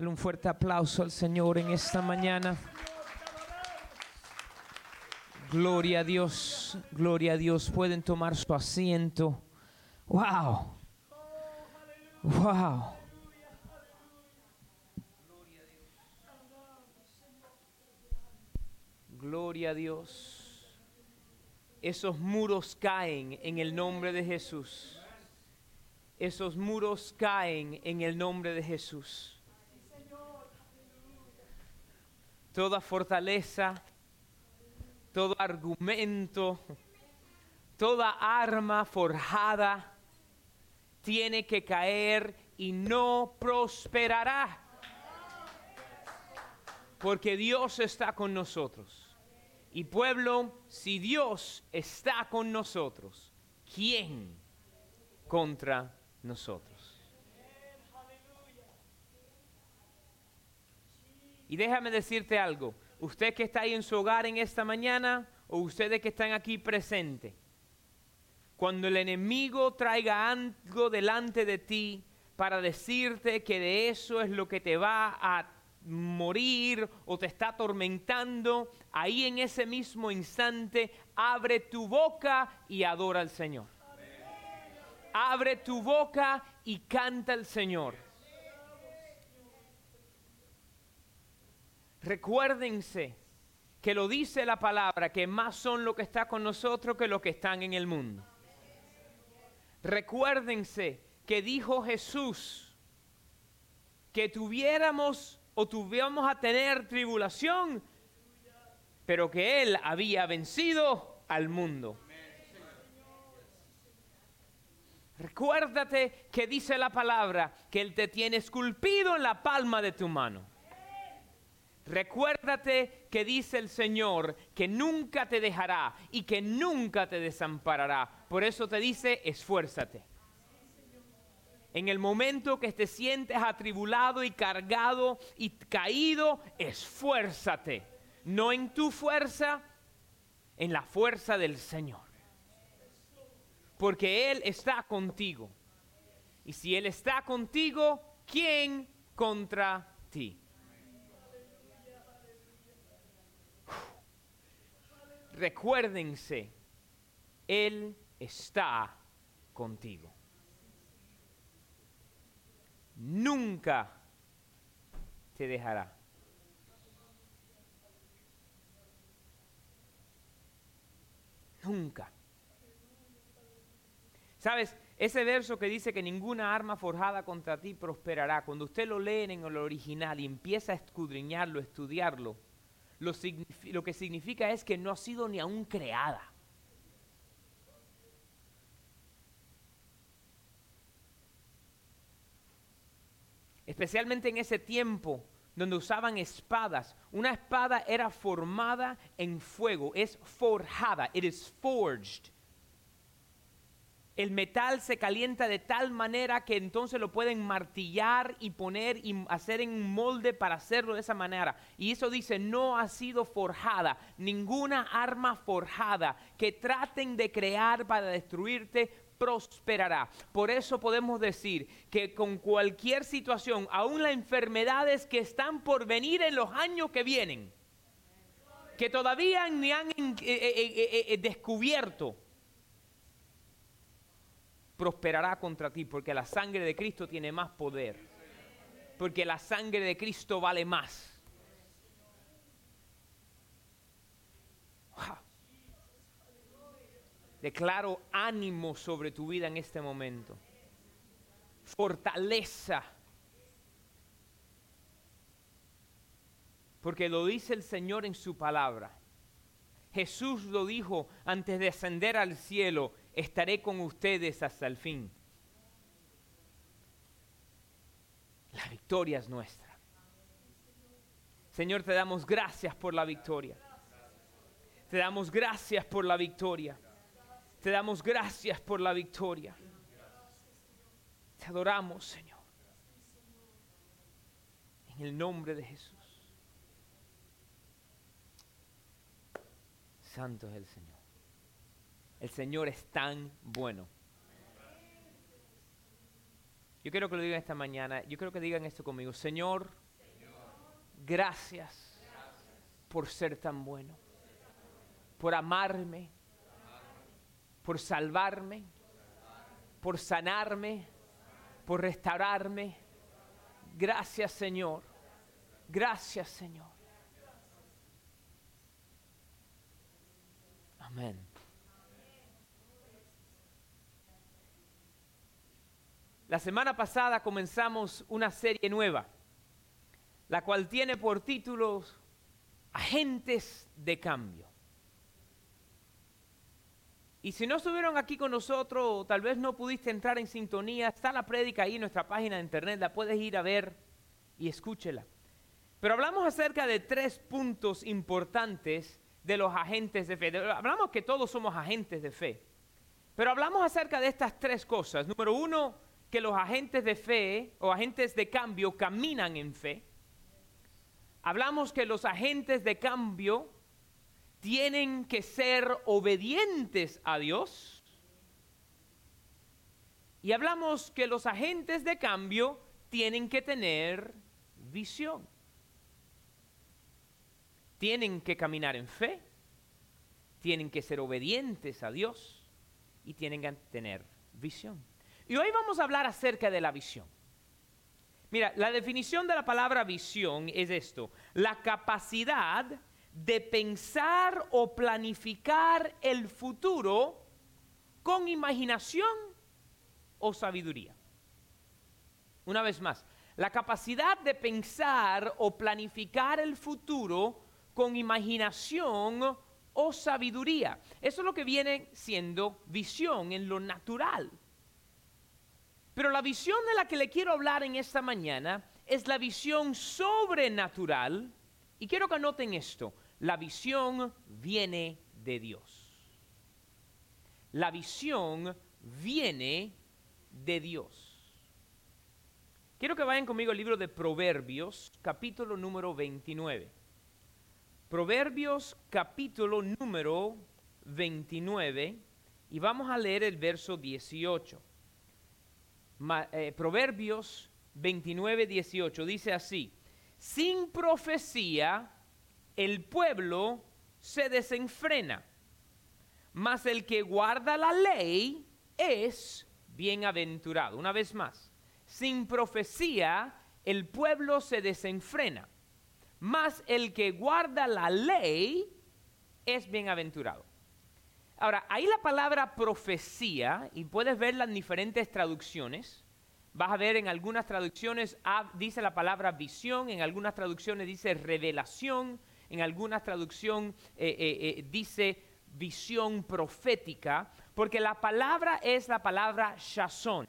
Dale un fuerte aplauso al Señor en esta mañana. Gloria a Dios, gloria a Dios. Pueden tomar su asiento. Wow. Wow. Gloria a Dios. Esos muros caen en el nombre de Jesús. Esos muros caen en el nombre de Jesús. Toda fortaleza, todo argumento, toda arma forjada tiene que caer y no prosperará. Porque Dios está con nosotros. Y pueblo, si Dios está con nosotros, ¿quién contra nosotros? Y déjame decirte algo, usted que está ahí en su hogar en esta mañana o ustedes que están aquí presentes, cuando el enemigo traiga algo delante de ti para decirte que de eso es lo que te va a morir o te está atormentando, ahí en ese mismo instante abre tu boca y adora al Señor. Abre tu boca y canta al Señor. Recuérdense que lo dice la palabra, que más son lo que está con nosotros que los que están en el mundo. Recuérdense que dijo Jesús que tuviéramos o tuviéramos a tener tribulación, pero que Él había vencido al mundo. Recuérdate que dice la palabra que Él te tiene esculpido en la palma de tu mano. Recuérdate que dice el Señor que nunca te dejará y que nunca te desamparará. Por eso te dice, esfuérzate. En el momento que te sientes atribulado y cargado y caído, esfuérzate. No en tu fuerza, en la fuerza del Señor. Porque Él está contigo. Y si Él está contigo, ¿quién contra ti? Recuérdense, Él está contigo. nunca te dejará. Nunca. ¿Sabes? Ese verso que dice que ninguna arma forjada contra ti prosperará, cuando usted lo lee en el original y empieza a escudriñarlo, estudiarlo, lo, que significa es que no ha sido ni aún creada. especialmente en ese tiempo donde usaban espadas. Una espada era formada en fuego, es forjada, it is forged. El metal se calienta de tal manera que entonces lo pueden martillar y poner y hacer en un molde para hacerlo de esa manera. Y eso dice, no ha sido forjada, ninguna arma forjada que traten de crear para destruirte prosperará. Por eso podemos decir que con cualquier situación, aún las enfermedades que están por venir en los años que vienen, que todavía ni han eh, eh, eh, descubierto, prosperará contra ti, porque la sangre de Cristo tiene más poder, porque la sangre de Cristo vale más. Declaro ánimo sobre tu vida en este momento. Fortaleza. Porque lo dice el Señor en su palabra. Jesús lo dijo antes de ascender al cielo, estaré con ustedes hasta el fin. La victoria es nuestra. Señor, te damos gracias por la victoria. Te damos gracias por la victoria. Te damos gracias por la victoria. Te adoramos, Señor. En el nombre de Jesús. Santo es el Señor. El Señor es tan bueno. Yo quiero que lo digan esta mañana. Yo quiero que digan esto conmigo. Señor, gracias por ser tan bueno, por amarme, por salvarme, por sanarme, por restaurarme. Gracias Señor, gracias Señor. Amén. La semana pasada comenzamos una serie nueva, la cual tiene por título Agentes de Cambio. Y si no estuvieron aquí con nosotros, tal vez no pudiste entrar en sintonía, está la prédica ahí en nuestra página de internet, la puedes ir a ver y escúchela. Pero hablamos acerca de tres puntos importantes de los agentes de fe. Hablamos que todos somos agentes de fe. Pero hablamos acerca de estas tres cosas. Número uno, que los agentes de fe o agentes de cambio caminan en fe. Hablamos que los agentes de cambio tienen que ser obedientes a Dios. Y hablamos que los agentes de cambio tienen que tener visión. Tienen que caminar en fe, tienen que ser obedientes a Dios y tienen que tener visión. Y hoy vamos a hablar acerca de la visión. Mira, la definición de la palabra visión es esto, la capacidad de pensar o planificar el futuro con imaginación o sabiduría. Una vez más, la capacidad de pensar o planificar el futuro con imaginación o sabiduría. Eso es lo que viene siendo visión en lo natural. Pero la visión de la que le quiero hablar en esta mañana es la visión sobrenatural. Y quiero que anoten esto. La visión viene de Dios. La visión viene de Dios. Quiero que vayan conmigo al libro de Proverbios, capítulo número 29. Proverbios, capítulo número 29, y vamos a leer el verso 18. Eh, Proverbios 29, 18 dice así, sin profecía el pueblo se desenfrena, mas el que guarda la ley es bienaventurado. Una vez más, sin profecía el pueblo se desenfrena, mas el que guarda la ley es bienaventurado. Ahora, ahí la palabra profecía, y puedes verla en diferentes traducciones. Vas a ver en algunas traducciones dice la palabra visión, en algunas traducciones dice revelación, en algunas traducciones eh, eh, eh, dice visión profética, porque la palabra es la palabra shazón.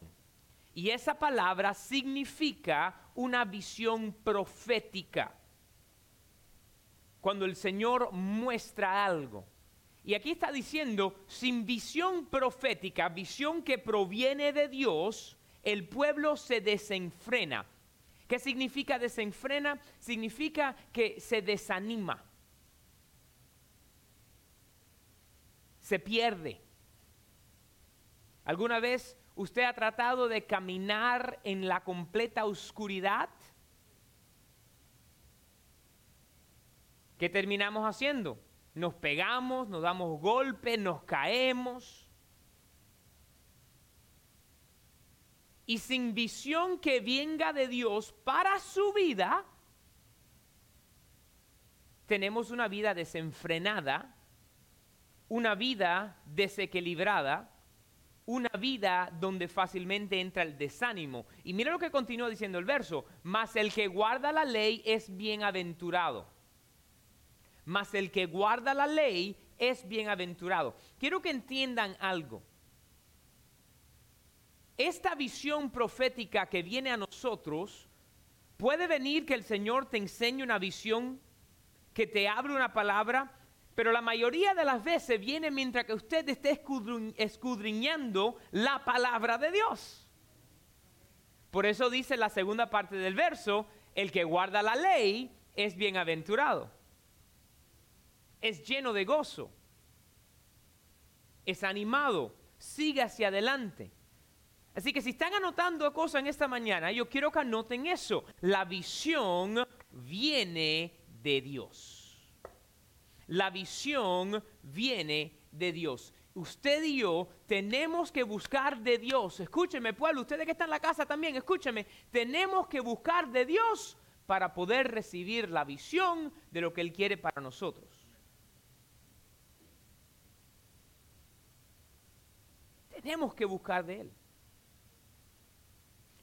Y esa palabra significa una visión profética. Cuando el Señor muestra algo. Y aquí está diciendo, sin visión profética, visión que proviene de Dios, el pueblo se desenfrena. ¿Qué significa desenfrena? Significa que se desanima. Se pierde. ¿Alguna vez usted ha tratado de caminar en la completa oscuridad? ¿Qué terminamos haciendo? Nos pegamos, nos damos golpes, nos caemos. Y sin visión que venga de Dios para su vida, tenemos una vida desenfrenada, una vida desequilibrada, una vida donde fácilmente entra el desánimo. Y mira lo que continúa diciendo el verso, mas el que guarda la ley es bienaventurado mas el que guarda la ley es bienaventurado. Quiero que entiendan algo. Esta visión profética que viene a nosotros, puede venir que el Señor te enseñe una visión, que te abre una palabra, pero la mayoría de las veces viene mientras que usted esté escudriñando la palabra de Dios. Por eso dice la segunda parte del verso, el que guarda la ley es bienaventurado es lleno de gozo, es animado, sigue hacia adelante. Así que si están anotando cosas en esta mañana, yo quiero que anoten eso. La visión viene de Dios. La visión viene de Dios. Usted y yo tenemos que buscar de Dios. Escúcheme, pueblo, ustedes que están en la casa también, escúcheme. Tenemos que buscar de Dios para poder recibir la visión de lo que Él quiere para nosotros. Tenemos que buscar de Él.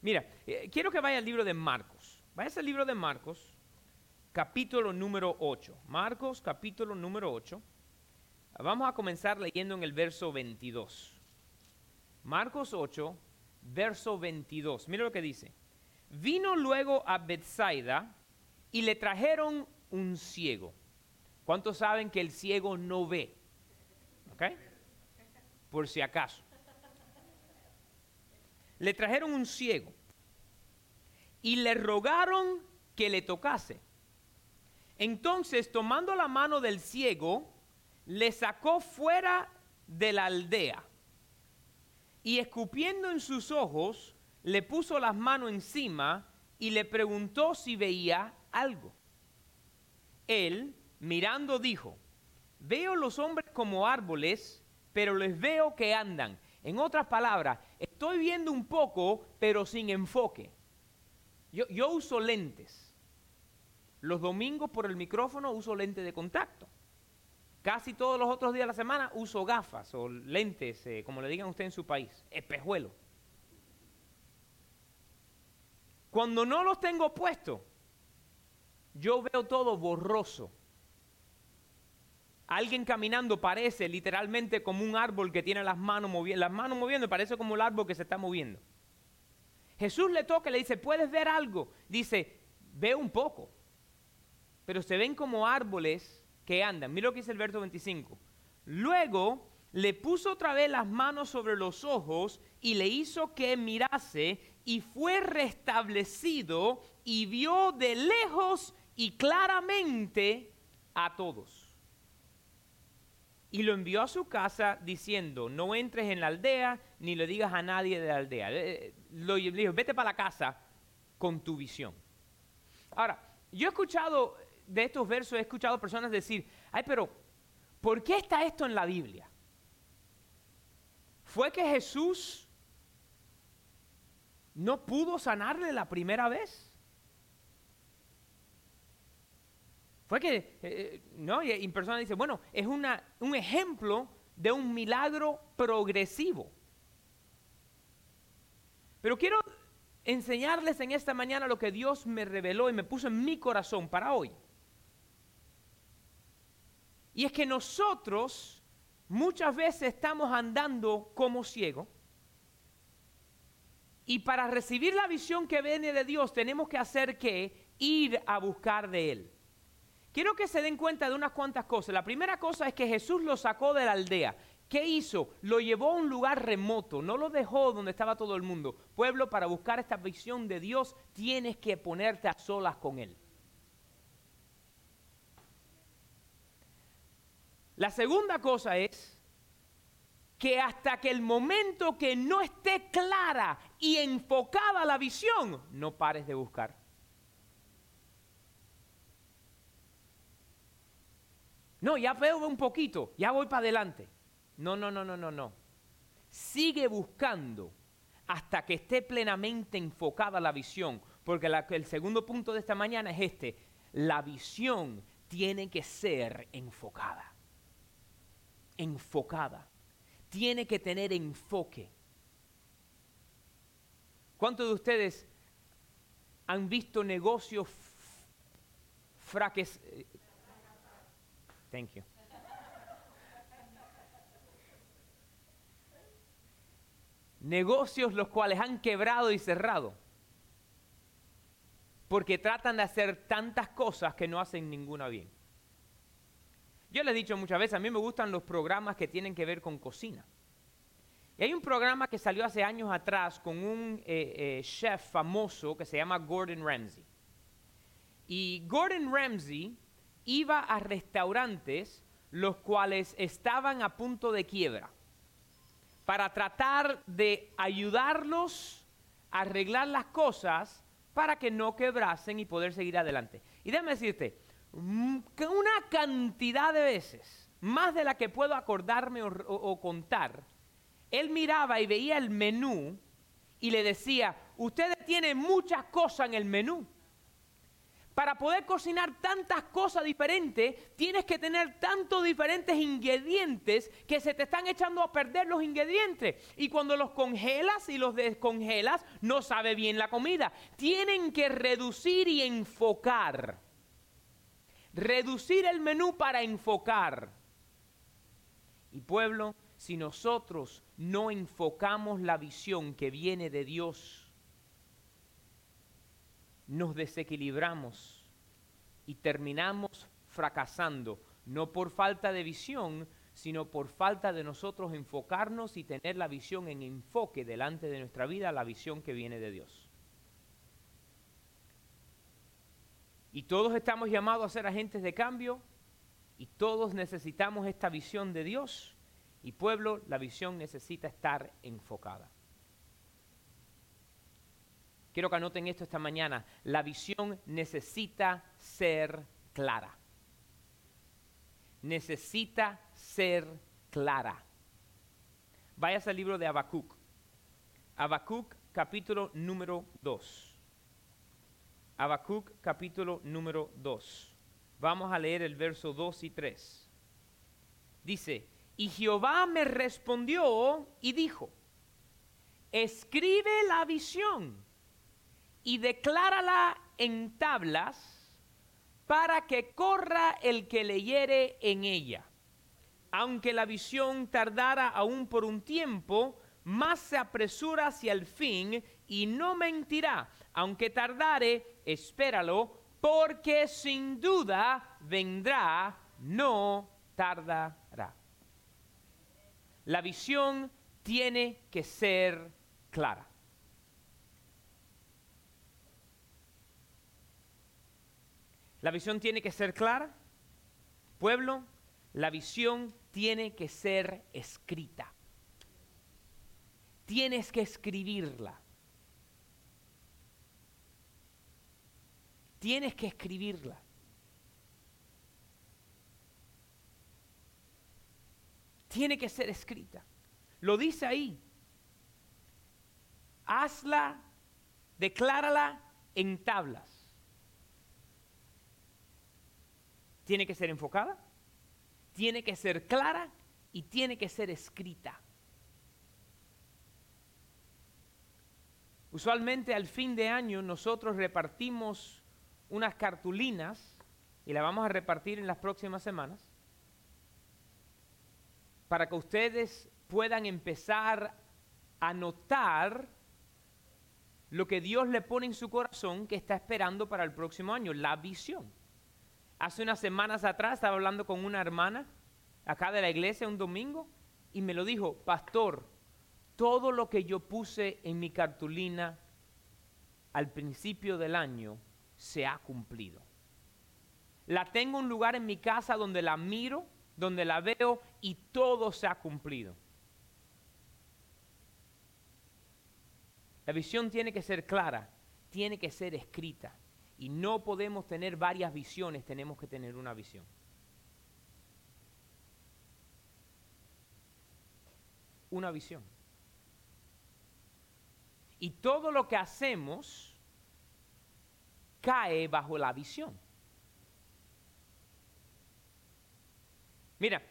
Mira, eh, quiero que vaya al libro de Marcos. Vaya al libro de Marcos, capítulo número 8. Marcos, capítulo número 8. Vamos a comenzar leyendo en el verso 22. Marcos 8, verso 22. Mira lo que dice. Vino luego a Bethsaida y le trajeron un ciego. ¿Cuántos saben que el ciego no ve? ¿Ok? Por si acaso. Le trajeron un ciego y le rogaron que le tocase. Entonces, tomando la mano del ciego, le sacó fuera de la aldea y escupiendo en sus ojos, le puso las manos encima y le preguntó si veía algo. Él, mirando, dijo, veo los hombres como árboles, pero les veo que andan. En otras palabras, estoy viendo un poco, pero sin enfoque. Yo, uso lentes. Los domingos por el micrófono uso lente de contacto. Casi todos los otros días de la semana uso gafas o lentes, eh, como le digan usted en su país, espejuelo. Cuando no los tengo puestos, yo veo todo borroso. Alguien caminando parece literalmente como un árbol que tiene las manos moviendo, las manos moviendo, parece como el árbol que se está moviendo. Jesús le toca y le dice, ¿puedes ver algo? Dice, veo un poco, pero se ven como árboles que andan. Mira lo que dice el verso 25. Luego le puso otra vez las manos sobre los ojos y le hizo que mirase y fue restablecido y vio de lejos y claramente a todos. Y lo envió a su casa diciendo, no entres en la aldea ni le digas a nadie de la aldea. Lo dijo, vete para la casa con tu visión. Ahora, yo he escuchado de estos versos he escuchado personas decir, ay, pero ¿por qué está esto en la Biblia? ¿Fue que Jesús no pudo sanarle la primera vez? Fue que, eh, eh, ¿no? Y, y personas dicen, bueno, es una, un ejemplo de un milagro progresivo. Pero quiero enseñarles en esta mañana lo que Dios me reveló y me puso en mi corazón para hoy. Y es que nosotros muchas veces estamos andando como ciegos. Y para recibir la visión que viene de Dios tenemos que hacer que ir a buscar de Él. Quiero que se den cuenta de unas cuantas cosas. La primera cosa es que Jesús lo sacó de la aldea. ¿Qué hizo? Lo llevó a un lugar remoto, no lo dejó donde estaba todo el mundo. Pueblo, para buscar esta visión de Dios tienes que ponerte a solas con Él. La segunda cosa es que hasta que el momento que no esté clara y enfocada la visión, no pares de buscar. No, ya veo un poquito, ya voy para adelante. No, no, no, no, no, no. Sigue buscando hasta que esté plenamente enfocada la visión, porque el segundo punto de esta mañana es este, la visión tiene que ser enfocada enfocada. Tiene que tener enfoque. ¿Cuántos de ustedes han visto negocios fraques? Thank you. Negocios los cuales han quebrado y cerrado. Porque tratan de hacer tantas cosas que no hacen ninguna bien. Yo les he dicho muchas veces, a mí me gustan los programas que tienen que ver con cocina. Y hay un programa que salió hace años atrás con un eh, eh, chef famoso que se llama Gordon Ramsay. Y Gordon Ramsay iba a restaurantes los cuales estaban a punto de quiebra para tratar de ayudarlos a arreglar las cosas para que no quebrasen y poder seguir adelante. Y déjame decirte, mm, que una cantidad de veces, más de la que puedo acordarme o, o contar, él miraba y veía el menú y le decía, ustedes tienen muchas cosas en el menú. Para poder cocinar tantas cosas diferentes, tienes que tener tantos diferentes ingredientes que se te están echando a perder los ingredientes. Y cuando los congelas y los descongelas, no sabe bien la comida. Tienen que reducir y enfocar. Reducir el menú para enfocar. Y pueblo, si nosotros no enfocamos la visión que viene de Dios, nos desequilibramos y terminamos fracasando, no por falta de visión, sino por falta de nosotros enfocarnos y tener la visión en enfoque delante de nuestra vida, la visión que viene de Dios. Y todos estamos llamados a ser agentes de cambio y todos necesitamos esta visión de Dios y pueblo, la visión necesita estar enfocada. Quiero que anoten esto esta mañana. La visión necesita ser clara. Necesita ser clara. Vayas al libro de Habacuc. Habacuc capítulo número 2. Habacuc capítulo número 2. Vamos a leer el verso 2 y 3. Dice, y Jehová me respondió y dijo, escribe la visión y declárala en tablas para que corra el que leyere en ella. Aunque la visión tardara aún por un tiempo, más se apresura hacia el fin y no mentirá. Aunque tardare, espéralo, porque sin duda vendrá, no tardará. La visión tiene que ser clara. La visión tiene que ser clara. Pueblo, la visión tiene que ser escrita. Tienes que escribirla. Tienes que escribirla. Tiene que ser escrita. Lo dice ahí. Hazla, declárala en tablas. Tiene que ser enfocada, tiene que ser clara y tiene que ser escrita. Usualmente al fin de año nosotros repartimos unas cartulinas y las vamos a repartir en las próximas semanas para que ustedes puedan empezar a notar lo que Dios le pone en su corazón que está esperando para el próximo año, la visión. Hace unas semanas atrás estaba hablando con una hermana acá de la iglesia un domingo y me lo dijo, pastor, todo lo que yo puse en mi cartulina al principio del año se ha cumplido. La tengo un lugar en mi casa donde la miro, donde la veo y todo se ha cumplido. La visión tiene que ser clara, tiene que ser escrita. Y no podemos tener varias visiones, tenemos que tener una visión. Una visión. Y todo lo que hacemos cae bajo la visión. Mira,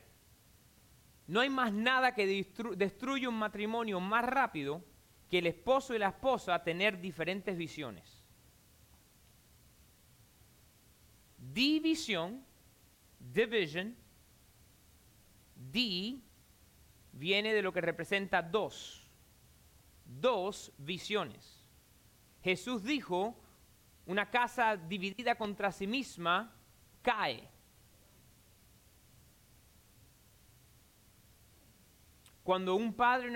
no hay más nada que destruya un matrimonio más rápido que el esposo y la esposa tener diferentes visiones. División, division, D viene de lo que representa dos, dos visiones. Jesús dijo, una casa dividida contra sí misma cae. Cuando un padre,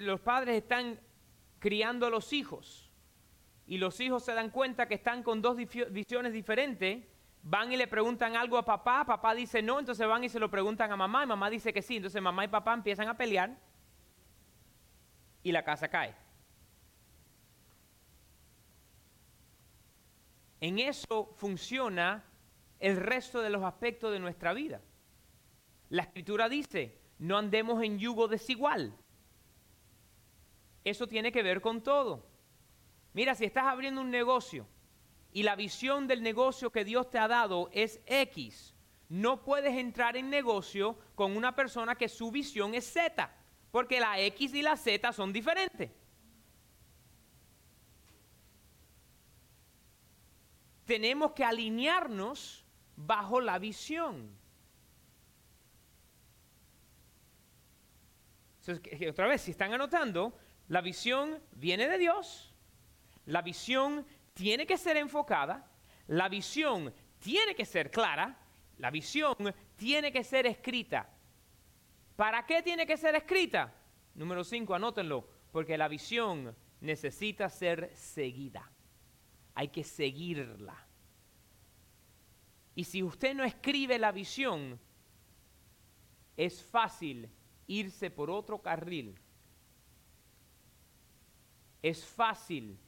los padres están criando a los hijos y los hijos se dan cuenta que están con dos visiones diferentes, van y le preguntan algo a papá, papá dice no, entonces van y se lo preguntan a mamá, y mamá dice que sí, entonces mamá y papá empiezan a pelear y la casa cae. En eso funciona el resto de los aspectos de nuestra vida. La escritura dice, no andemos en yugo desigual. Eso tiene que ver con todo. Mira, si estás abriendo un negocio y la visión del negocio que Dios te ha dado es X, no puedes entrar en negocio con una persona que su visión es Z, porque la X y la Z son diferentes. Tenemos que alinearnos bajo la visión. otra vez, si están anotando, la visión viene de Dios, la visión tiene que ser enfocada, la visión tiene que ser clara, la visión tiene que ser escrita. ¿Para qué tiene que ser escrita? Número 5, anótenlo, porque la visión necesita ser seguida. Hay que seguirla. Y si usted no escribe la visión, es fácil irse por otro carril. Es fácil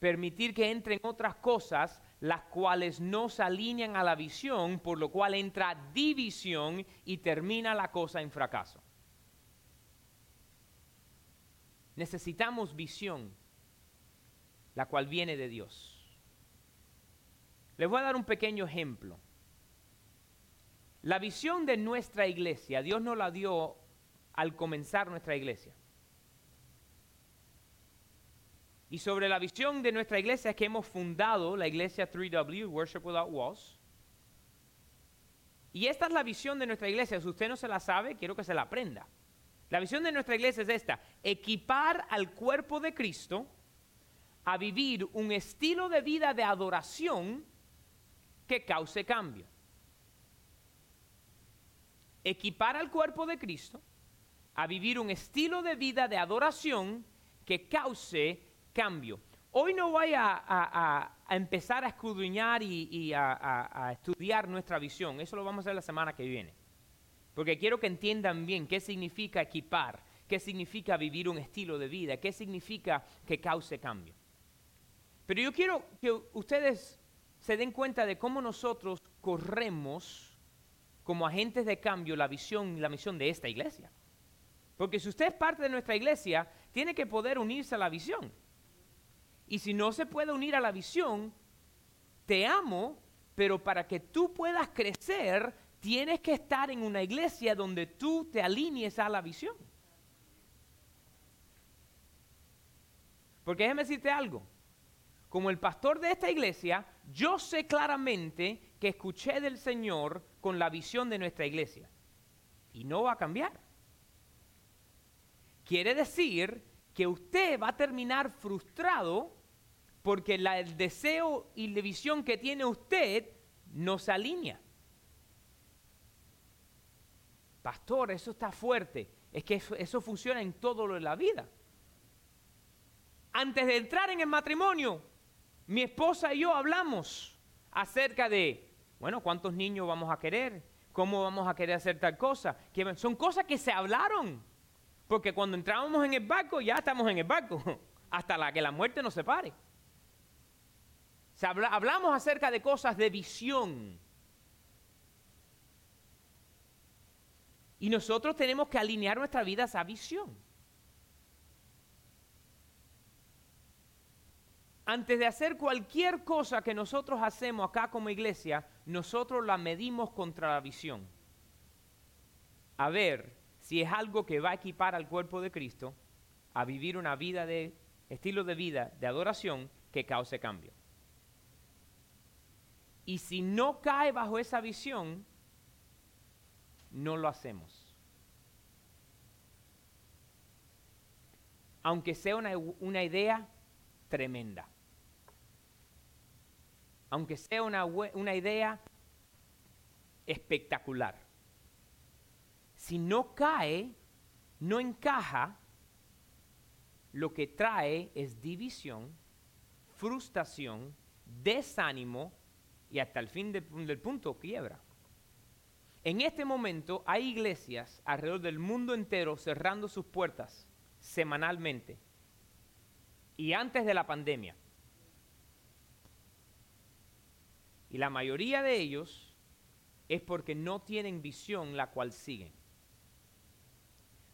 permitir que entren otras cosas las cuales no se alinean a la visión, por lo cual entra división y termina la cosa en fracaso. Necesitamos visión, la cual viene de Dios. Les voy a dar un pequeño ejemplo. La visión de nuestra iglesia, Dios nos la dio al comenzar nuestra iglesia. Y sobre la visión de nuestra iglesia es que hemos fundado la iglesia 3W, Worship Without Walls. Y esta es la visión de nuestra iglesia. Si usted no se la sabe, quiero que se la aprenda. La visión de nuestra iglesia es esta, equipar al cuerpo de Cristo a vivir un estilo de vida de adoración que cause cambio. Equipar al cuerpo de Cristo a vivir un estilo de vida de adoración que cause cambio. Hoy no voy a, empezar a escudriñar y, a, estudiar nuestra visión, eso lo vamos a hacer la semana que viene. Porque quiero que entiendan bien qué significa equipar, qué significa vivir un estilo de vida, qué significa que cause cambio. Pero yo quiero que ustedes se den cuenta de cómo nosotros corremos como agentes de cambio la visión y la misión de esta iglesia. Porque si usted es parte de nuestra iglesia, tiene que poder unirse a la visión. Y si no se puede unir a la visión, te amo, pero para que tú puedas crecer, tienes que estar en una iglesia donde tú te alinees a la visión. Porque déjeme decirte algo. Como el pastor de esta iglesia, yo sé claramente que escuché del Señor con la visión de nuestra iglesia. Y no va a cambiar. Quiere decir que usted va a terminar frustrado porque el deseo y la visión que tiene usted no se alinea. Pastor, eso está fuerte. Es que eso, funciona en todo lo de la vida. Antes de entrar en el matrimonio, mi esposa y yo hablamos acerca de, bueno, ¿cuántos niños vamos a querer? ¿Cómo vamos a querer hacer tal cosa? son cosas que se hablaron. Porque cuando entrábamos en el barco, ya estamos en el barco. Hasta la que la muerte nos separe hablamos acerca de cosas de visión. Y nosotros tenemos que alinear nuestra vida a esa visión. Antes de hacer cualquier cosa que nosotros hacemos acá como iglesia, nosotros la medimos contra la visión. A ver si es algo que va a equipar al cuerpo de Cristo a vivir una vida de estilo de vida de adoración que cause cambio. Y si no cae bajo esa visión, no lo hacemos. Aunque sea una, idea tremenda. Aunque sea una, una idea espectacular. Si no cae, no encaja, lo que trae es división, frustración, desánimo y hasta el fin del punto quiebra. En este momento hay iglesias alrededor del mundo entero cerrando sus puertas semanalmente y antes de la pandemia. Y la mayoría de ellos es porque no tienen visión la cual siguen.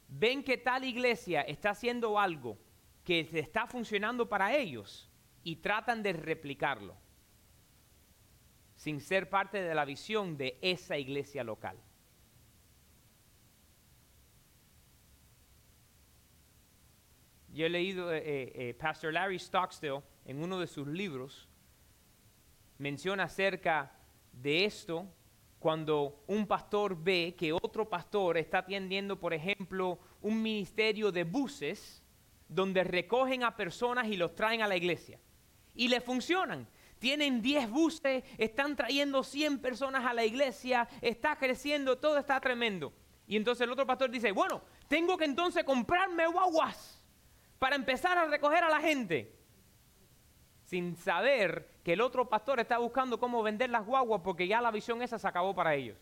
Ven que tal iglesia está haciendo algo que está funcionando para ellos y tratan de replicarlo sin ser parte de la visión de esa iglesia local. Yo he leído, eh, eh, eh, Pastor Larry Stockstill, en uno de sus libros, menciona acerca de esto cuando un pastor ve que otro pastor está atendiendo, por ejemplo, un ministerio de buses donde recogen a personas y los traen a la iglesia. Y le funcionan. Tienen 10 buses, están trayendo 100 personas a la iglesia, está creciendo, todo está tremendo. Y entonces el otro pastor dice, bueno, tengo que entonces comprarme guaguas para empezar a recoger a la gente, sin saber que el otro pastor está buscando cómo vender las guaguas porque ya la visión esa se acabó para ellos.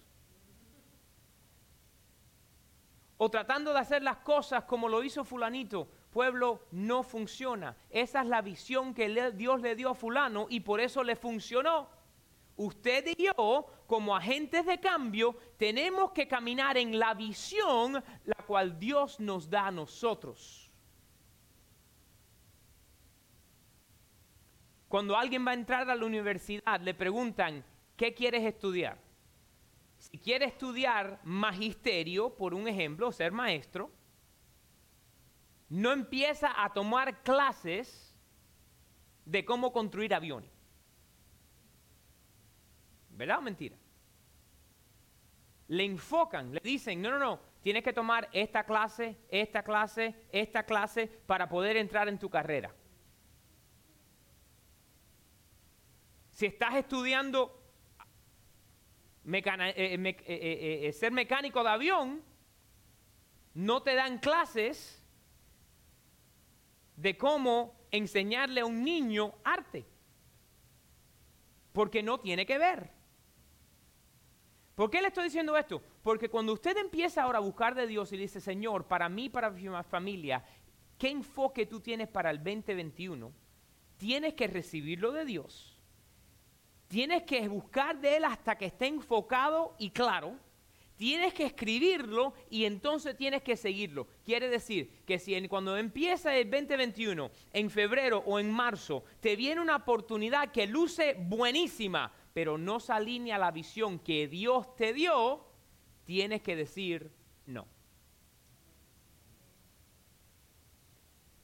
O tratando de hacer las cosas como lo hizo fulanito, pueblo no funciona. Esa es la visión que Dios le dio a fulano y por eso le funcionó. Usted y yo, como agentes de cambio, tenemos que caminar en la visión la cual Dios nos da a nosotros. Cuando alguien va a entrar a la universidad, le preguntan, ¿qué quieres estudiar? Si quiere estudiar magisterio, por un ejemplo, ser maestro, no empieza a tomar clases de cómo construir aviones. ¿Verdad o mentira? Le enfocan, le dicen, no, no, no, tienes que tomar esta clase, esta clase, esta clase para poder entrar en tu carrera. Si estás estudiando eh, eh, eh, ser mecánico de avión, no te dan clases de cómo enseñarle a un niño arte. Porque no tiene que ver. ¿Por qué le estoy diciendo esto? Porque cuando usted empieza ahora a buscar de Dios y dice, Señor, para mí, para mi familia, ¿qué enfoque tú tienes para el 2021? Tienes que recibirlo de Dios Tienes que buscar de él hasta que esté enfocado y claro. Tienes que escribirlo y entonces tienes que seguirlo. Quiere decir que si cuando empieza el 2021, en febrero o en marzo, te viene una oportunidad que luce buenísima, pero no se alinea a la visión que Dios te dio, tienes que decir no.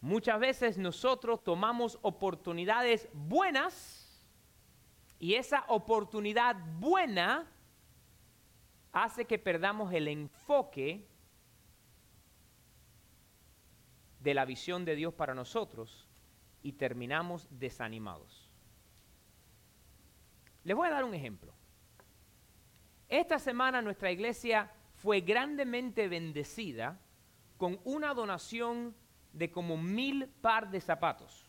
Muchas veces nosotros tomamos oportunidades buenas y esa oportunidad buena hace que perdamos el enfoque de la visión de Dios para nosotros y terminamos desanimados. Les voy a dar un ejemplo. Esta semana nuestra iglesia fue grandemente bendecida con una donación de como mil par de zapatos.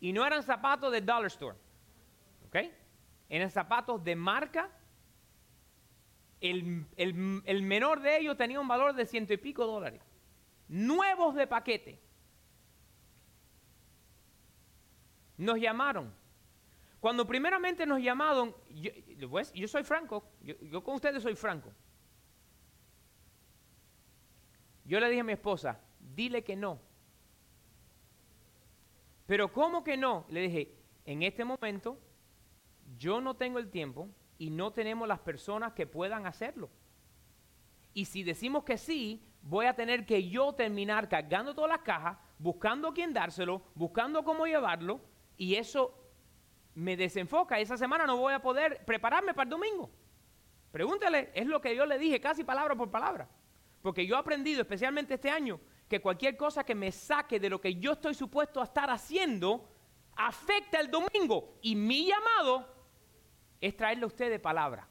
Y no eran zapatos de Dollar Store. ¿Ok? Eran zapatos de marca. El, el menor de ellos tenía un valor de ciento y pico dólares. Nuevos de paquete. Nos llamaron. Cuando primeramente nos llamaron, yo, yo soy franco, yo, con ustedes soy franco. Yo le dije a mi esposa, dile que no, pero ¿cómo que no? Le dije, en este momento yo no tengo el tiempo y no tenemos las personas que puedan hacerlo. Y si decimos que sí, voy a tener que yo terminar cargando todas las cajas, buscando a quién dárselo, buscando cómo llevarlo, y eso me desenfoca. Esa semana no voy a poder prepararme para el domingo. Pregúntale, es lo que yo le dije casi palabra por palabra. Porque yo he aprendido, especialmente este año, que cualquier cosa que me saque de lo que yo estoy supuesto a estar haciendo afecta el domingo. Y mi llamado es traerle a usted de palabra.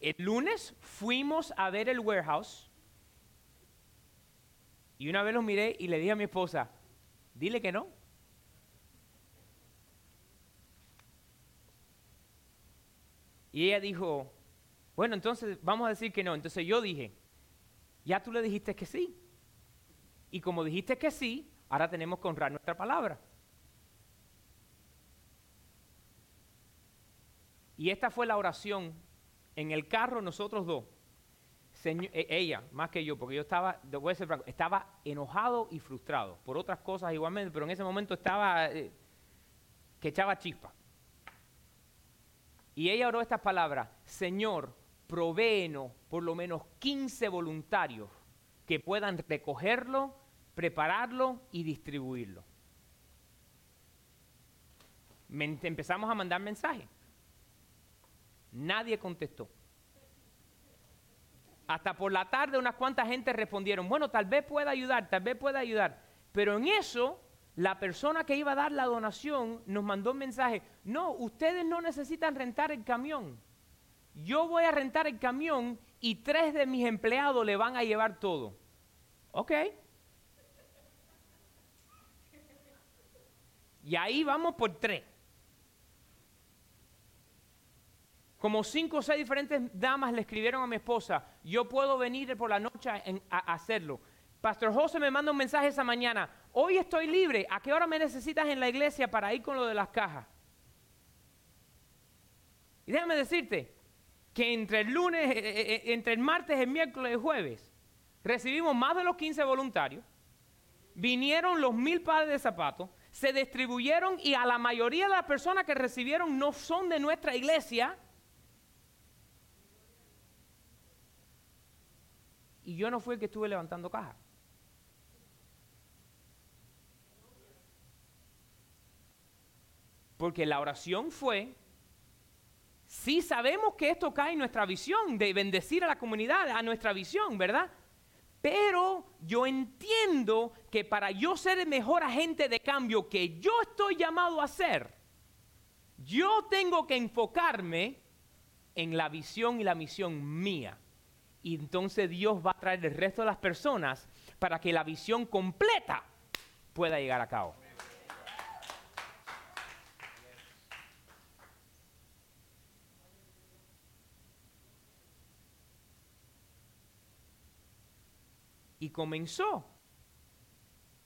El lunes fuimos a ver el warehouse y una vez lo miré y le dije a mi esposa, dile que no. Y ella dijo, bueno, entonces vamos a decir que no. Entonces yo dije, ya tú le dijiste que sí. Y como dijiste que sí, Ahora tenemos que honrar nuestra palabra. Y esta fue la oración en el carro nosotros dos. E, ella, más que yo, porque yo estaba, voy a ser franco, estaba enojado y frustrado por otras cosas igualmente, pero en ese momento estaba eh, que echaba chispa. Y ella oró estas palabras, Señor, provéenos por lo menos 15 voluntarios que puedan recogerlo, prepararlo y distribuirlo. empezamos a mandar mensajes. Nadie contestó. Hasta por la tarde unas cuantas gente respondieron, bueno, tal vez pueda ayudar, tal vez pueda ayudar. Pero en eso, la persona que iba a dar la donación nos mandó un mensaje, no, ustedes no necesitan rentar el camión. Yo voy a rentar el camión y tres de mis empleados le van a llevar todo. Ok. Y ahí vamos por tres. Como cinco o seis diferentes damas le escribieron a mi esposa, yo puedo venir por la noche a, hacerlo. Pastor José me manda un mensaje esa mañana, hoy estoy libre, ¿a qué hora me necesitas en la iglesia para ir con lo de las cajas? Y déjame decirte que entre el lunes, eh, eh, eh, entre el martes, el miércoles y el jueves, recibimos más de los 15 voluntarios, vinieron los mil pares de zapatos, se distribuyeron y a la mayoría de las personas que recibieron no son de nuestra iglesia, y yo no fui el que estuve levantando caja. Porque la oración fue, sí sabemos que esto cae en nuestra visión de bendecir a la comunidad, a nuestra visión, ¿verdad? Pero yo entiendo que para yo ser el mejor agente de cambio que yo estoy llamado a ser, yo tengo que enfocarme en la visión y la misión mía y entonces Dios va a traer el resto de las personas para que la visión completa pueda llegar a cabo. Y comenzó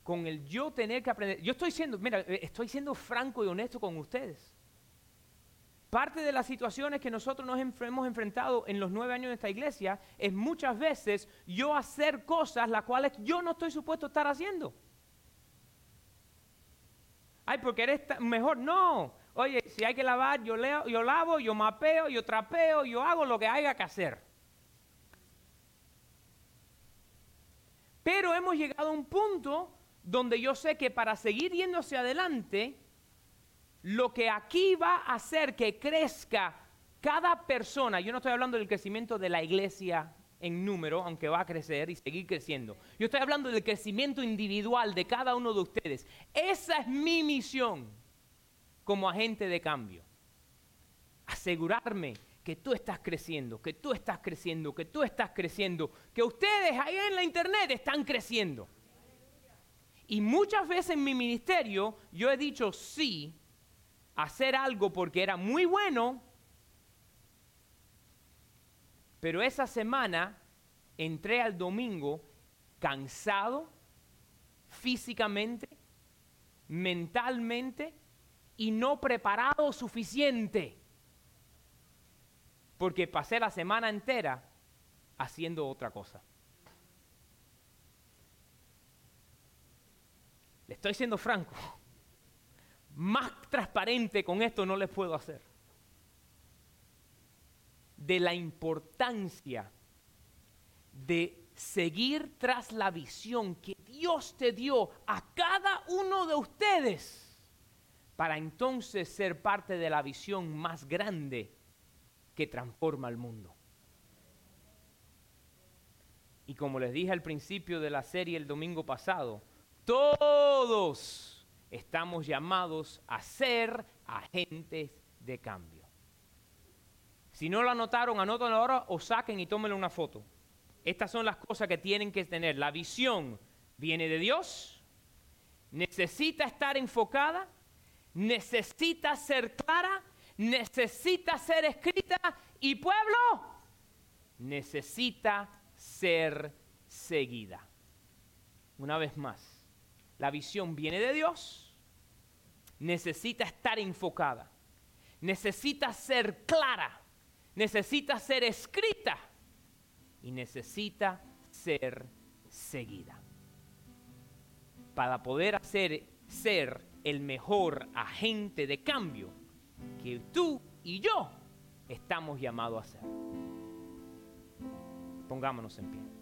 con el yo tener que aprender. Yo estoy siendo, mira, estoy siendo franco y honesto con ustedes. Parte de las situaciones que nosotros nos hemos enfrentado en los nueve años de esta iglesia es muchas veces yo hacer cosas las cuales yo no estoy supuesto a estar haciendo. Ay, porque eres mejor. No. Oye, si hay que lavar, yo, leo, yo lavo, yo mapeo, yo trapeo, yo hago lo que haya que hacer. Pero hemos llegado a un punto donde yo sé que para seguir yendo hacia adelante, lo que aquí va a hacer que crezca cada persona, yo no estoy hablando del crecimiento de la iglesia en número, aunque va a crecer y seguir creciendo. Yo estoy hablando del crecimiento individual de cada uno de ustedes. Esa es mi misión como agente de cambio. Asegurarme que tú estás creciendo, que tú estás creciendo, que tú estás creciendo, que ustedes ahí en la internet están creciendo. Y muchas veces en mi ministerio yo he dicho sí hacer algo porque era muy bueno, pero esa semana entré al domingo cansado físicamente, mentalmente y no preparado suficiente. Porque pasé la semana entera haciendo otra cosa. Le estoy siendo franco más transparente con esto no les puedo hacer. De la importancia de seguir tras la visión que Dios te dio a cada uno de ustedes para entonces ser parte de la visión más grande que transforma el mundo. Y como les dije al principio de la serie el domingo pasado, todos estamos llamados a ser agentes de cambio. Si no lo anotaron, anótenlo ahora o saquen y tómenle una foto. Estas son las cosas que tienen que tener. La visión viene de Dios, necesita estar enfocada, necesita ser clara, necesita ser escrita y pueblo necesita ser seguida. Una vez más, la visión viene de Dios, necesita estar enfocada, necesita ser clara, necesita ser escrita y necesita ser seguida. Para poder hacer ser el mejor agente de cambio que tú y yo estamos llamados a ser. Pongámonos en pie.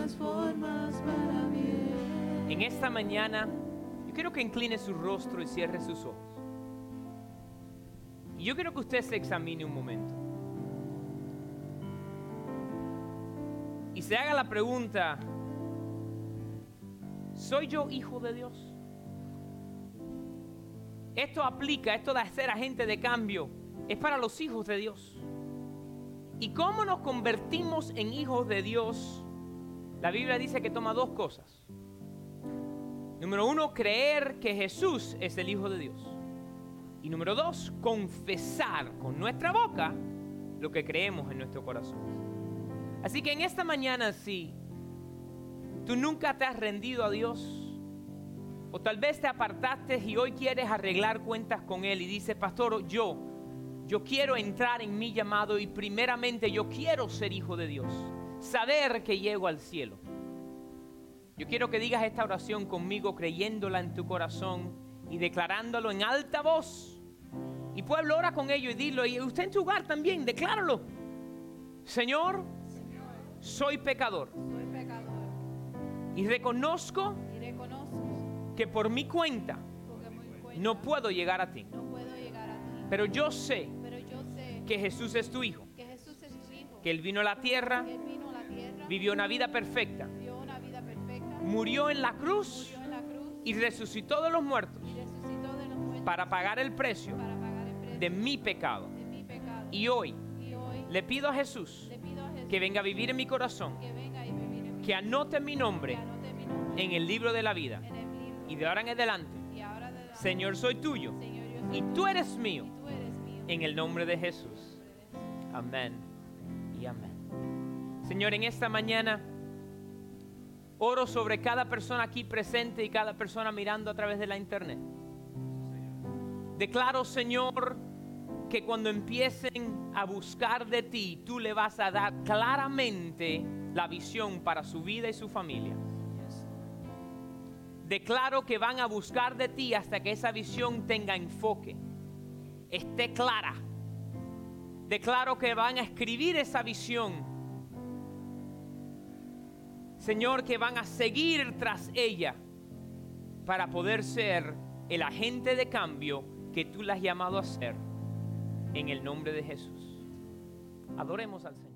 transformas para bien. En esta mañana, yo quiero que incline su rostro y cierre sus ojos. Y yo quiero que usted se examine un momento. Y se haga la pregunta, ¿soy yo hijo de Dios? Esto aplica, esto de ser agente de cambio, es para los hijos de Dios. ¿Y cómo nos convertimos en hijos de Dios? La Biblia dice que toma dos cosas. Número uno, creer que Jesús es el Hijo de Dios. Y número dos, confesar con nuestra boca lo que creemos en nuestro corazón. Así que en esta mañana, si tú nunca te has rendido a Dios, o tal vez te apartaste y hoy quieres arreglar cuentas con Él y dices, pastor, yo, yo quiero entrar en mi llamado y primeramente yo quiero ser hijo de Dios, saber que llego al cielo. Yo quiero que digas esta oración conmigo creyéndola en tu corazón y declarándolo en alta voz. Y pueblo, ora con ello y dilo. Y usted en tu hogar también, decláralo. Señor, soy pecador Soy pecador y reconozco y reconozco que por mi cuenta no puedo llegar a ti. no puedo llegar a ti. Pero yo sé Pero yo sé que Jesús es tu Hijo, que Jesús es tu Hijo, que Él vino a la tierra, que Él vino a la tierra, vivió una vida perfecta, vivió una vida perfecta, murió en la cruz murió en la cruz y resucitó de los muertos y resucitó de los muertos para pagar el precio para pagar el precio de mi pecado. de mi pecado. Y hoy Y hoy le pido a Jesús le pido a Jesús que venga a vivir en mi corazón, que venga y vivir en mí, que anote mi nombre anote mi nombre en el libro de la vida. Y de ahora en adelante, Y ahora de adelante, Señor, soy tuyo Señor, yo soy y tuyo, tú eres mío. y tú eres mío. En el nombre de Jesús. Amén y amén. Señor, en esta mañana oro sobre cada persona aquí presente y cada persona mirando a través de la internet. Declaro, Señor, que cuando empiecen a buscar de ti, tú le vas a dar claramente la visión para su vida y su familia. Declaro que van a buscar de ti hasta que esa visión tenga enfoque, esté clara. Declaro que van a escribir esa visión. Señor, que van a seguir tras ella para poder ser el agente de cambio que tú le has llamado a ser. En el nombre de Jesús. Adoremos al Señor.